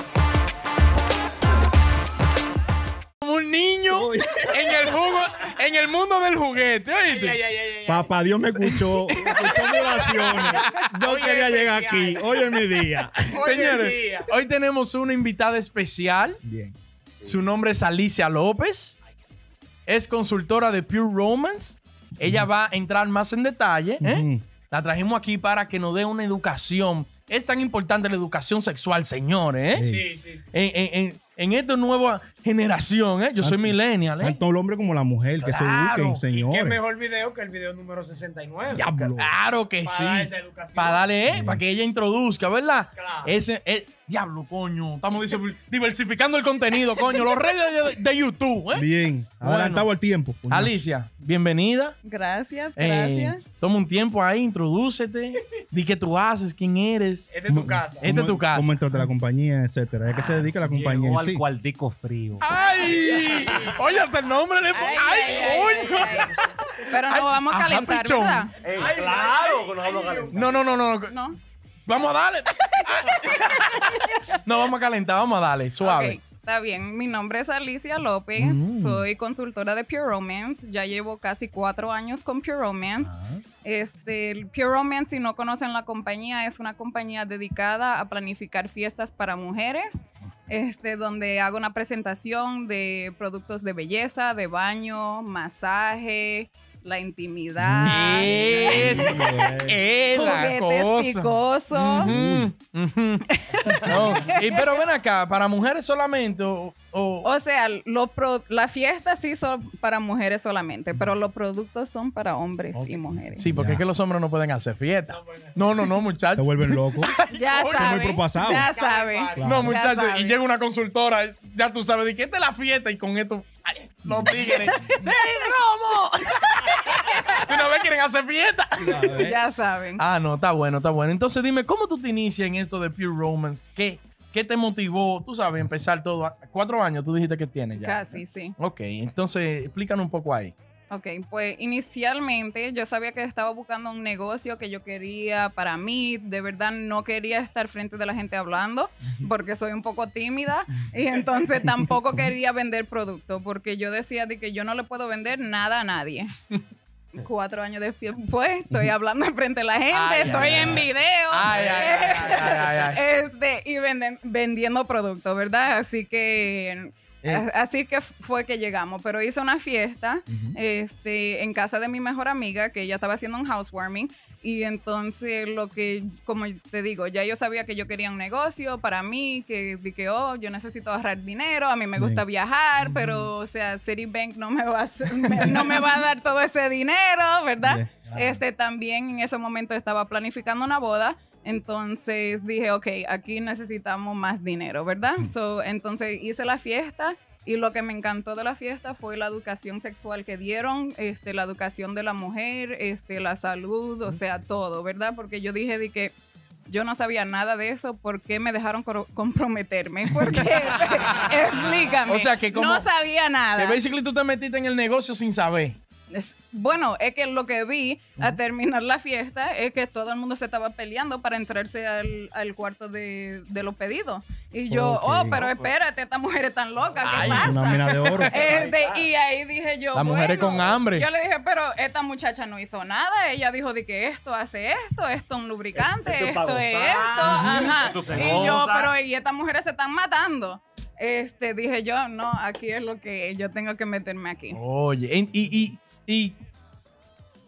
niño en el jugo, en el mundo del juguete. ¿oíste? Papá Dios me escuchó, escuchó mis oraciones. Yo quería llegar aquí. Hoy es mi día. Señores, hoy tenemos una invitada especial. Bien. Su nombre es Alicia López. Es consultora de Pure Romance. Ella va a entrar más en detalle. ¿eh? La trajimos aquí para que nos dé una educación. Es tan importante la educación sexual, señores. ¿eh? Sí. Sí, sí, sí. En, en- en- en esta nueva generación, ¿eh? yo soy Ah, millennial. ¿eh? Tanto el hombre como la mujer que Claro. se eduquen, Qué señores. mejor video que el video número 69. Diablo. Claro que Para sí. dar esa educación. Para darle, ¿eh? Para que ella introduzca, ¿verdad? Claro. Ese, eh, diablo, coño. Estamos diversificando el contenido, coño. Los reyes de, de YouTube, ¿eh? Bien. Adelantado el tiempo. coño. Alicia, bienvenida. Gracias, Eh, gracias. toma un tiempo ahí, introdúcete. Di qué tú haces, quién eres. Es de tu casa. Es de tu casa. Cómo entró de la compañía, etcétera. ¿A qué se dedica la compañía Llegó al sí? cuartico frío. ¡Ay! Oye, hasta el nombre le. Ay, ¡Ay, coño! ay, ay. Pero no Ay, vamos a calentar. ¿verdad? Ey, claro que nos vamos a calentar. No, no, no, no. No. Vamos a darle. no, vamos a calentar, vamos a darle, suave. Está bien, mi nombre es Alicia López, Mm. soy consultora de Pure Romance, ya llevo casi cuatro años con Pure Romance. Ah. Este, Pure Romance, si no conocen la compañía, es una compañía dedicada a planificar fiestas para mujeres, este, donde hago una presentación de productos de belleza, de baño, masaje, la intimidad, Eso es la juguetes cosa. picosos. Ujú, ujú. No, y pero ven acá, ¿para mujeres solamente o...? o- O sea, lo pro- la fiesta sí son para mujeres solamente, pero los productos son para hombres y mujeres. sí, porque Ya. es que los hombres no pueden hacer fiesta. No, no, no, Se muchachos. vuelven locos. Ya Coño, saben. muy propasado. Ya saben. Claro. No, Ya muchachos, saben. y llega una consultora, ya tú sabes, de que esta es la fiesta y con esto, los tigres, ¡de romo! Una vez quieren hacer fiesta. Ya saben. Ah, no, está bueno, está bueno. Entonces dime, ¿cómo tú te inicias en esto de Pure Romance? ¿Qué, qué te motivó, tú sabes, empezar todo? a- Cuatro años tú dijiste que tienes ya. Casi, sí. Ok, entonces explícanos un poco ahí. Ok, pues inicialmente yo sabía que estaba buscando un negocio que yo quería para mí. De verdad no quería estar frente de la gente hablando porque soy un poco tímida y entonces tampoco quería vender producto porque yo decía de que yo no le puedo vender nada a nadie. Cuatro años después estoy hablando frente a la gente, Ay, estoy ay, en ay. video. Ay, ay, ay, ay, ay, ay. Este, y venden- vendiendo productos, ¿verdad? Así que Eh. así que fue que llegamos, pero hice una fiesta este, en casa de mi mejor amiga, que ella estaba haciendo un housewarming. Y entonces lo que, como te digo, ya yo sabía que yo quería un negocio para mí, que dije, oh, yo necesito ahorrar dinero, a mí me gusta Bien. viajar, pero, o sea, Citibank no me va a, me- no me va a dar todo ese dinero, ¿verdad? Bien. Este también en ese momento estaba planificando una boda. Entonces dije, ok, aquí necesitamos más dinero, ¿verdad? So, entonces hice la fiesta y lo que me encantó de la fiesta fue la educación sexual que dieron, este, la educación de la mujer, este, la salud, o sea, todo, ¿verdad? Porque yo dije de que yo no sabía nada de eso, ¿por qué me dejaron comprometerme? Porque, explícame. O sea, que como- No sabía nada. Que basically tú te metiste en el negocio sin saber. Es- bueno, es que lo que vi a terminar la fiesta es que todo el mundo se estaba peleando para entrarse al, al cuarto de, de los pedidos. Y yo, oh, pero espérate, esta mujer es tan loca, ¿qué Ay, pasa? Una mina de oro. Este, y ahí dije yo, Las mujeres bueno, con hambre. Yo le dije, pero esta muchacha no hizo nada. Ella dijo de que esto hace esto, esto es un lubricante, Esto es esto es esto. Ajá. Y yo, pero y estas mujeres se están matando. Este, dije yo, no, aquí es lo que yo tengo que meterme aquí. Oye, en- y, y, y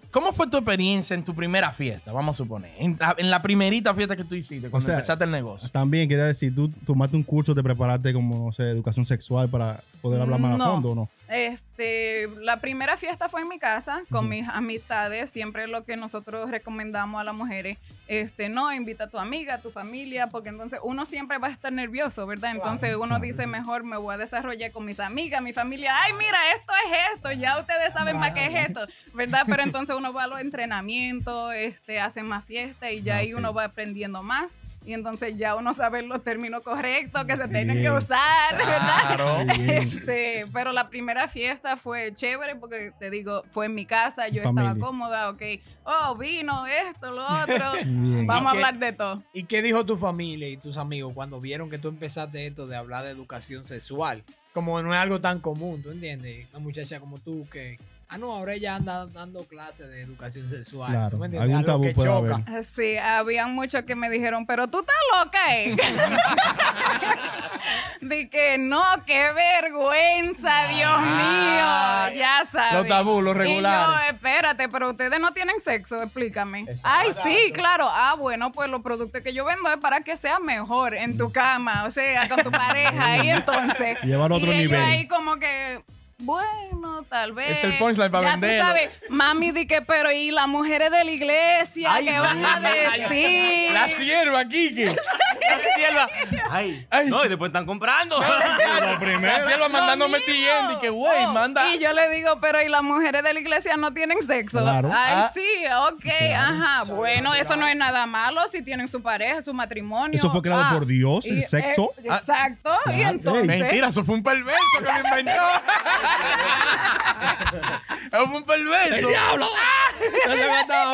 ¿cómo fue tu experiencia en tu primera fiesta? Vamos a suponer. En la, en la primerita fiesta que tú hiciste, cuando O sea, empezaste el negocio. También quería decir, tú tomaste un curso de prepararte como, no sé, educación sexual para poder hablar más No. a fondo o no. Este, la primera fiesta fue en mi casa con mis amistades. Siempre lo que nosotros recomendamos a las mujeres, este, no, invita a tu amiga, a tu familia, porque entonces uno siempre va a estar nervioso, ¿verdad? Entonces uno dice, mejor me voy a desarrollar con mis amigas, mi familia. Ay, mira, esto es esto, ya ustedes saben para qué es esto, ¿verdad? Pero entonces uno va a los entrenamientos, este, hacen más fiesta y ya ahí uno va aprendiendo más. Y entonces ya uno sabe los términos correctos que se tienen que usar, ¿verdad? Claro. Este, pero la primera fiesta fue chévere porque te digo, fue en mi casa, yo estaba cómoda, ok. Oh, vino esto, lo otro. Bien. Vamos a hablar de todo. ¿Y qué dijo tu familia y tus amigos cuando vieron que tú empezaste esto de hablar de educación sexual? Como no es algo tan común, ¿tú entiendes? Una muchacha como tú que... Ah, no, ahora ella anda dando clases de educación sexual. Claro, ¿tú me entiendes? algún Algo tabú que puede choca. haber. Sí, habían muchos que me dijeron, pero tú estás loca, ¿eh? de que no, qué vergüenza, Dios mío. Ya sabes. Los tabú, los Y regulares. yo, espérate, pero ustedes no tienen sexo, explícame. Exacto. Ay, sí, claro. Ah, bueno, pues los productos que yo vendo es para que sea mejor en tu cama, o sea, con tu pareja. y entonces. Llevarlo a otro y ellos nivel. ahí como que. Bueno, tal vez. Es el punchline para ya venderlo. Tú sabes, mami, di que, pero y las mujeres de la iglesia, Ay, ¿qué van a decir? La sierva, Kike. Sierva. Ay, Ay. no, y después están comprando. Lo primero. La sierva mandándome TN y que, güey, Oh, manda. Y yo le digo, pero ¿y las mujeres de la iglesia no tienen sexo? Claro. Ay, Ah. sí, ok, ajá. Bueno, eso no es nada malo si tienen su pareja, su matrimonio. Eso fue creado Ah, por Dios, el y, sexo. eh, exacto. Y Claro. entonces. Mentira, eso fue un perverso que lo inventó. fue un perverso. ¡Diablo! Ya se ha matado.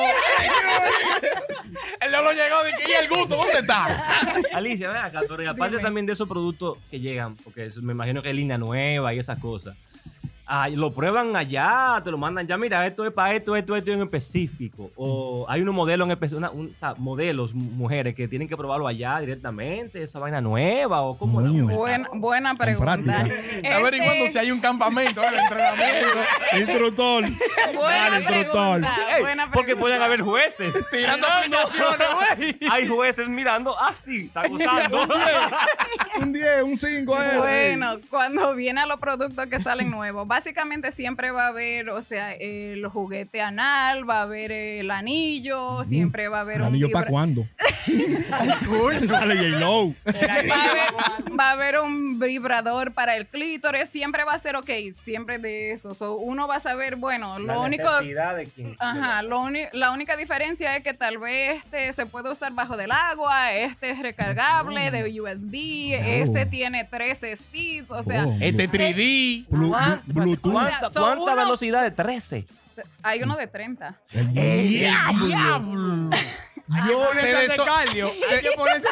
Él no lo llegó de que, ¿y el gusto? ¿Dónde está? Alicia, ven acá, pero y aparte también de esos productos que llegan, porque eso me imagino que es línea nueva y esas cosas. Ah, lo prueban allá, te lo mandan ya, mira, esto es para esto, esto, esto en específico. O hay unos modelos en específico, modelos, mu- mujeres que tienen que probarlo allá directamente, esa vaina nueva, o cómo Coño. Buena, buena pregunta. Este, Averiguando si hay un campamento, el entrenamiento. buena Instructor. Dale, instructor. pregunta. Ey, buena porque pregunta. pueden haber jueces. Tirando güey. Hay jueces mirando, ah, sí, está gozando. Un 10, un 5. Bueno, cuando vienen los productos que salen nuevos, básicamente siempre va a haber, o sea, el juguete anal, va a haber el anillo, siempre va a haber ¿El un anillo para vibra- cuándo? Dale, J-Lo. va, a haber, va a haber un vibrador para el clítoris, siempre va a ser ok, siempre de eso. So, uno va a saber, bueno, lo único... de quien. Ajá, lo uni- la única diferencia es que tal vez este se puede usar bajo del agua, este es recargable de USB, este tiene 13 speeds, o sea, Oh. Este 3D. Blu- ¿Cuánta, Bluetooth. O sea, son cuánta uno- velocidad de 13? hay uno de 30. El ¡Diablo! Hay que ponerse Se. Hay que ponerse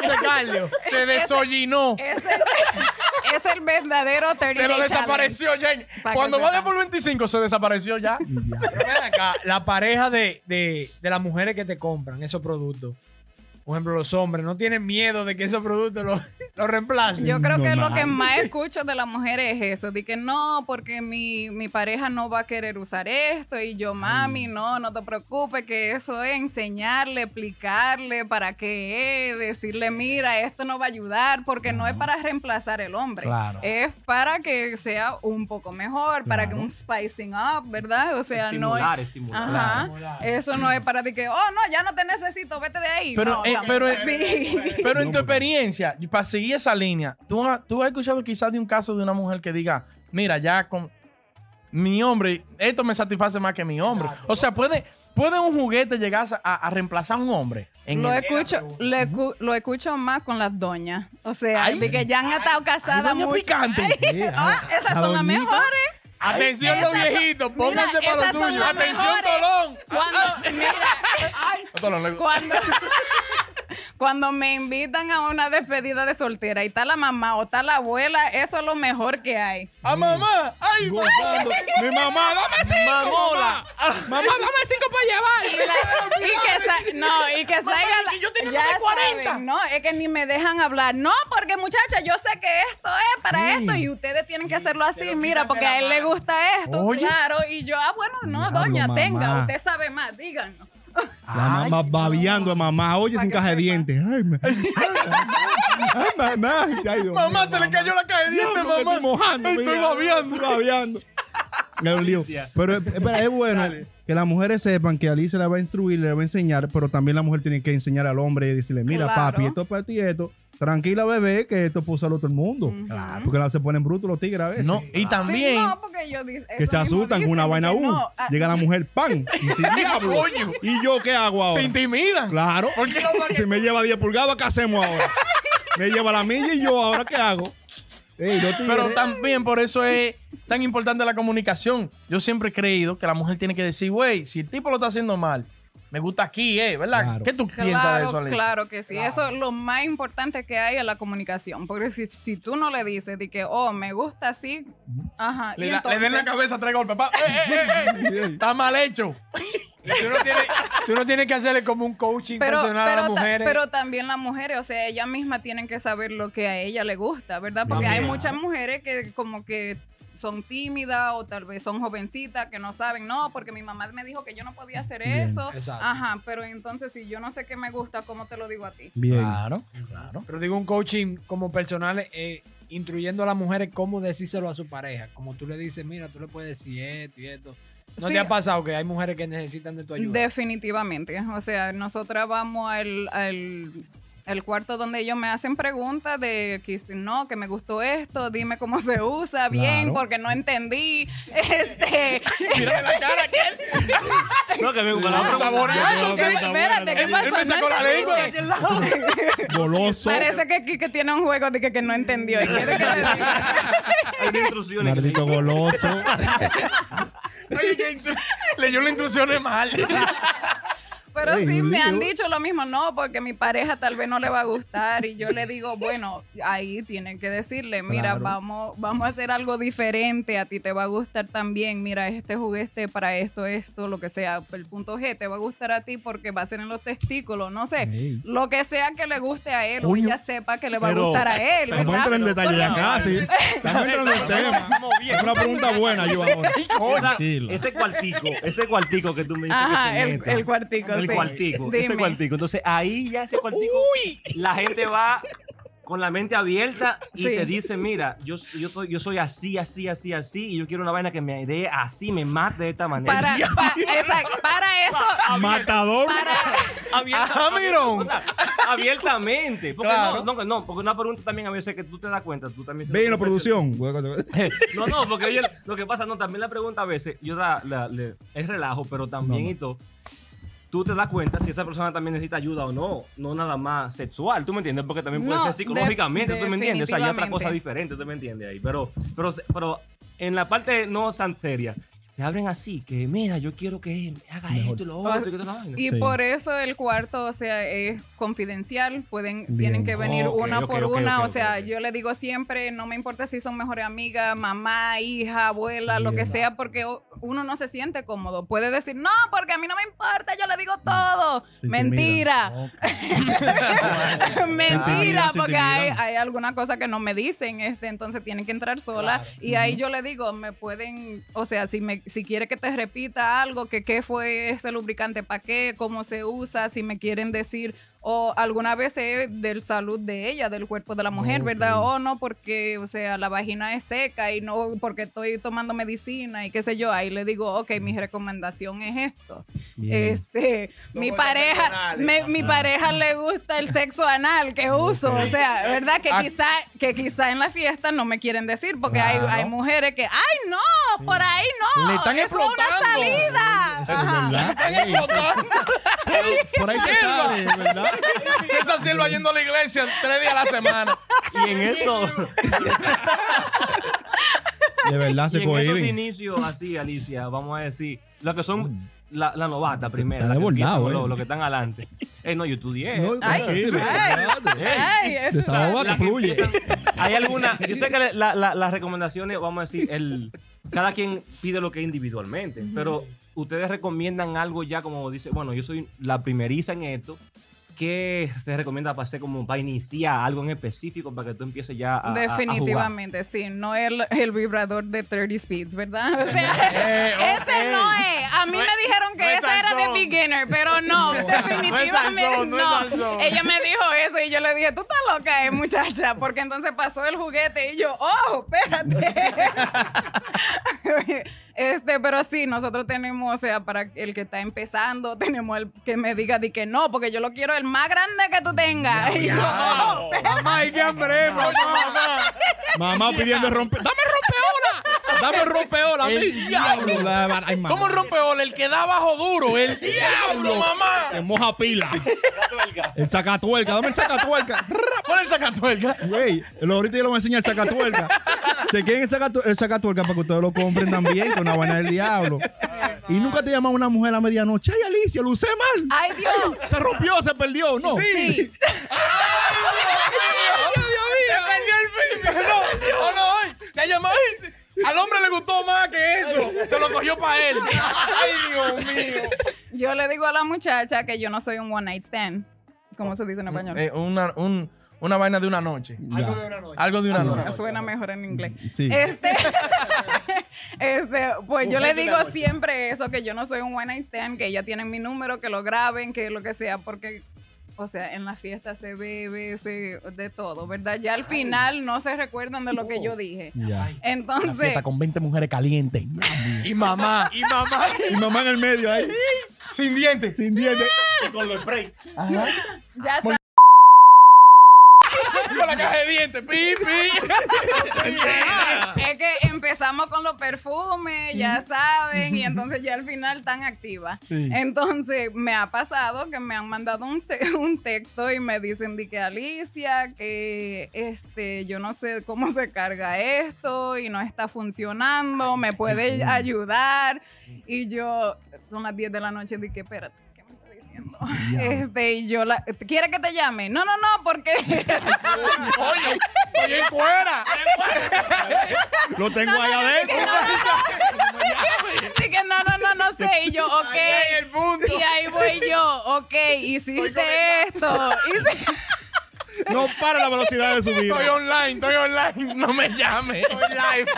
desollinó. Es el, es el verdadero 30 Se lo desapareció ya. Pa' que Cuando vaya sepan. por 25 se desapareció ya. Pero ven acá, la pareja de, de, de las mujeres que te compran esos productos, por ejemplo, los hombres, no tienen miedo de que esos productos los lo reemplacen. Yo creo que lo que más escucho de las mujeres es eso, de que no, porque mi, mi pareja no va a querer usar esto y yo, mami, no, no te preocupes, que eso es enseñarle, explicarle para qué es, decirle, mira, esto no va a ayudar, porque no es para reemplazar el hombre, Claro. es para que sea un poco mejor, para que un spicing up, ¿verdad? O sea, no es... estimular, estimular. Ajá. Estimular. Eso no es para ti que, oh, no, ya no te necesito, vete de ahí. Pero, No, eh, pero, en tu experiencia, y para seguir esa línea, ¿tú, has- tú has escuchado quizás de un caso de una mujer que diga, mira, ya con mi hombre, esto me satisface más que mi hombre. Exacto. O sea, ¿puede, ¿puede un juguete llegar a, a reemplazar a un hombre? En Lo el- escucho, lo, escu- lo escucho más con las doñas. O sea, Ay. de que ya han estado casadas doña mucho. picante. Ay, ah, esas la son las mejores. Atención Esas los viejitos, pónganse Mira, para esas lo son suyo. Atención, mejores. Tolón. Cuando, mira, Tolón, le- cuando, cuando me invitan a una despedida de soltera y está la mamá o está la abuela, eso es lo mejor que hay. ¡A mamá! ¡Ay, Gozando. Mi mamá, dame cinco. Mamola. Mamá, dame cinco para Y, llevar. la- y que no, y que salga la- y yo teniendo ya de 40. saben, no, es que ni me dejan hablar. No, porque muchacha, yo sé que esto es para Sí. esto y ustedes tienen que hacerlo así, mira, porque a él le gusta esto, Oye. claro. Y yo, ah, bueno, no, doña, mamá. tenga, usted sabe más, díganos. La mamá babeando a mamá. Oye, sin caja de dientes. Ay, me- Ay, mamá. Ay, Dios Mamá, mío, se le cayó la caja de dientes, Diablo, que mamá. Estoy mojando. Estoy mira. babeando. Estoy babeando. Es un lío. Alicia. Pero es, bueno Dale. que las mujeres sepan que Alicia le va a instruir, le va a enseñar, pero también la mujer tiene que enseñar al hombre y decirle, mira, Claro. papi, esto es para ti esto. Tranquila, bebé, que esto puede usarlo todo el mundo. Ujú. Porque se ponen brutos los tigres a veces. No, y Sí, también. no, porque yo que se asustan con una vaina uh, no, ah, Llega la mujer, ¡pam! Y dice, diablo. Coño. ¿Y yo qué hago ahora? Se intimidan. Claro. ¿Por qué? Si me lleva 10 pulgadas, ¿qué hacemos ahora? me lleva la milla y yo, ¿ahora qué hago? Ey, no. Pero también por eso es tan importante la comunicación. Yo siempre he creído que la mujer tiene que decir, güey, si el tipo lo está haciendo mal, me gusta aquí, ¿eh? ¿Verdad? Claro. ¿Qué tú piensas de eso, Claro, Alicia? claro que sí. Eso es lo más importante que hay en la comunicación. Porque si, si tú no le dices de que, oh, me gusta así, ajá. Le, y da- le den la cabeza tres golpes. pa- ¡Eh, eh, eh, eh! Está mal hecho. Tú, no tienes, tú no tienes que hacerle como un coaching Pero, personal a pero, las ta- mujeres. pero también las mujeres, o sea, ellas mismas tienen que saber lo que a ella le gusta, ¿verdad? Porque hay muchas mujeres que como que son tímidas o tal vez son jovencitas que no saben, no, porque mi mamá me dijo que yo no podía hacer Bien. eso. Exacto. Ajá, pero entonces si yo no sé qué me gusta, ¿cómo te lo digo a ti? Bien. Claro, claro. Pero digo un coaching como personal, eh, instruyendo a las mujeres cómo decírselo a su pareja. Como tú le dices, mira, tú le puedes decir esto y esto. ¿No Sí. te ha pasado que hay mujeres que necesitan de tu ayuda? Definitivamente. O sea, nosotras vamos al, al, al cuarto donde ellos me hacen preguntas de que si no, que me gustó esto, dime cómo se usa bien, Claro. porque no entendí. Este, Mira la cara que él. No, que me gusta la pregunta. Saboreando, ¿qué- sí. espérate, ¿qué Él- pasó? Él me sacó No la lengua. entendiste. Goloso. Parece que Kike tiene un juego de que, que no entendió. ¿Y quiere que? Hay instrucciones Maldito goloso. Oye, leyó las instrucciones mal. Pero Ey, sí me han dicho lo mismo, no, porque mi pareja tal vez no le va a gustar y yo le digo, bueno, ahí tienen que decirle, mira, Claro. vamos, vamos a hacer algo diferente, a ti te va a gustar también, mira, este juguete para esto, esto, lo que sea, el punto G te va a gustar a ti porque va a ser en los testículos, no sé, Ey. lo que sea que le guste a él o ella sepa que le va Pero- a gustar a él, Vamos a entrar en detalle ya casi. Estamos entrando en tema. Es una pregunta buena, yo ahora. Esa- ese cuartico, ese cuartico que tú me dices Ajá, que se el, meta. el cuartico, El cuartico, ese cuartico. Entonces ahí ya ese cuartico, la gente va con la mente abierta y Sí. te dice, mira, yo, yo, soy, yo soy así, así, así, así, y yo quiero una vaina que me dé así, me mate de esta manera. Para, pa- exacto, para eso, Matador. para, Abierta- Ajá, mirón. o sea, abiertamente. Porque Claro. no, no, no, porque una pregunta también a veces que tú te das cuenta, tú también... Ve en la producción. No, no, porque oye, lo que pasa, no, también la pregunta a veces, yo da, la- es relajo, pero también No, no. y todo. Tú te das cuenta si esa persona también necesita ayuda o no, no nada más sexual, ¿tú me entiendes? Porque también puede No, ser psicológicamente, ¿tú me entiendes? O sea, hay otra cosa diferente, ¿tú me entiendes ahí? Pero, pero, pero en la parte no tan seria, se abren así, que mira, yo quiero que haga Mejor. esto y lo otro, y. Y Sí. por eso el cuarto, o sea, es confidencial. Pueden, Bien. tienen que venir una por una. o sea, yo le digo siempre, no me importa si son mejores amigas, mamá, hija, abuela, lo que sea, porque uno no se siente cómodo. Puede decir, no, porque a mí no me importa, yo le digo todo. Se Mentira. Mentira, porque hay, alguna cosa que no me dicen, este, entonces tienen que entrar sola. Claro. Y ahí yo le digo, me pueden, o sea, si me, si quiere que te repita algo, que qué fue ese lubricante, para qué, cómo se usa, si me quieren decir, o alguna vez es del salud de ella, del cuerpo de la mujer. ¿verdad? O no, porque, o sea, la vagina es seca y no porque estoy tomando medicina y qué sé yo. Ahí le digo, ok, mi recomendación es esto. Bien. Este, mi pareja, me- mi pareja le gusta el sexo anal que uso, o sea, ¿verdad? Que Ah. quizá, que quizá en la fiesta no me quieren decir, porque Claro. hay, hay mujeres que, ay no, por ahí no, Le están es una explotando. salida. Eso es Ajá. verdad. Ey, Por ahí se sale, ¿verdad? Esa sierva yendo a la iglesia tres días a la semana. Y en eso, De verdad y se en esos inicios así, Alicia, vamos a decir, lo que son la, la novata primera, la que eh. los, los que están adelante. Eh, no, yo estudié. No, Ay, tranquilo, ay. Ay, que fluye. empiezan- hay alguna, yo sé que la- la- las recomendaciones, vamos a decir, el, cada quien pide lo que es individualmente, pero ustedes recomiendan algo ya como dice, bueno, yo soy la primeriza en esto, ¿qué se recomienda para hacer como para iniciar algo en específico para que tú empieces ya a, a- a jugar? Definitivamente, sí, no el, el vibrador de 30 speeds, ¿verdad? O sea, Eh, ese no es. A mí No me es- dijeron que no es ese era de beginner, pero no, definitivamente no. Ella me dijo eso y yo le dije, tú estás loca, eh, muchacha, porque entonces pasó el juguete y yo, oh, espérate. este, pero sí, nosotros tenemos, o sea, para el que está empezando, tenemos el que me diga de que no, porque yo lo quiero el más grande que tú tengas. Y yo, Mamá, ¿y qué hambre, mamá? Mamá pidiendo rompe. ¡Dame rompeola! ¡Dame rompeola! a mí! El diablo. La- ay, mamá. ¿Cómo el rompeola? El que da bajo duro. El diablo, mamá. Se moja pila. El sacatuerca. Dame el sacatuerca. ¿Cuál es el sacatuerca? Güey, lo- ahorita yo le voy a enseñar el sacatuerca. Chequen el, sacatu- el sacatuerca para que ustedes lo compren también, con una vaina del diablo. Y nunca te llama una mujer a medianoche. Ay, Alicia, lo usé mal. ay Dios. Se rompió, se perdió. No. Sí. No, no, no, ay, te llamó Al hombre le gustó más que eso. Se lo cogió para él. Ay, Dios mío. Yo le digo a la muchacha que yo no soy un one night stand. ¿Cómo se dice en español? Eh, una, un- una vaina de una noche. Algo de una noche. Algo de una noche. Suena mejor en inglés. Sí. Este, este, pues yo le digo siempre eso, que yo no soy un one night stand, que ella tiene mi número, que lo graben, que lo que sea, porque, o sea, en la fiesta se bebe, se, de todo, ¿verdad? Ya al final no se recuerdan de lo que yo dije. Ya. Entonces, con 20 mujeres calientes. Y mamá, y mamá. Y mamá en el medio ahí, Sin dientes. sin dientes. Con los spray. ya sabes. La caja de dientes. Pi, pi. Es que empezamos con los perfumes, ya saben, y entonces ya al final tan activa. Sí. Entonces me ha pasado que me han mandado un, un texto y me dicen de que Alicia, que este, yo no sé cómo se carga esto y no está funcionando, me puede ayudar. Y yo, son las 10 de la noche, dije, espérate. ¿Qué me está diciendo? Este, y yo la, ¿quiere que te llame? No, no, no, porque Oye, estoy en cuera. Lo tengo ahí adentro. Dije, no, no, no, no sé. Y yo, ok. el punto. Y ahí voy yo, ok, hiciste esto. Hice- No para la velocidad de su Estoy vida. online, estoy online. No me llames. Estoy live.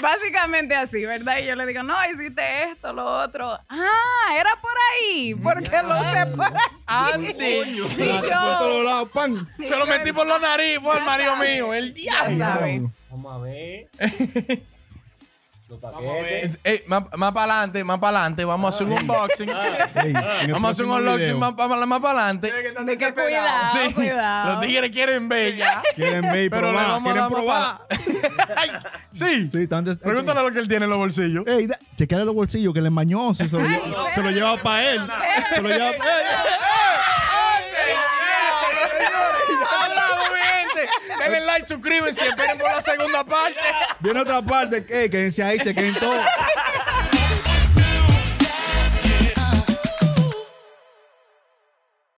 Básicamente así, ¿verdad? Y yo le digo, no, hiciste esto, lo otro. Ah, era por ahí, porque lo sé por aquí. Antes. Y Por yo, todos lados, pan. Se lo metí por la nariz. Fue al marido mío. El diablo. Vamos a ver. Los Vamos a ver. paquetes. Eh, más, más para adelante, más para adelante. Vamos a hacer un unboxing. Ey, en el Vamos a hacer un próximo unboxing video, más para más para adelante. De que cuidado, Sí, cuidado. los tigres quieren ver ya. Quieren ver y Pero le probar. vamos a Quieren dar más probar. Ay, sí. Sí, están des- Pregúntale lo que él tiene en los bolsillos. Ey, da- chequeale los bolsillos que le mañó. Se, lo, Ay, lleva- se lo lleva para él. Se lo lleva para él. ¡Hablamos, mi gente! Denle like, suscríbanse esperen por la segunda parte. Viene otra parte. Ey, quédense ahí, chequen todo.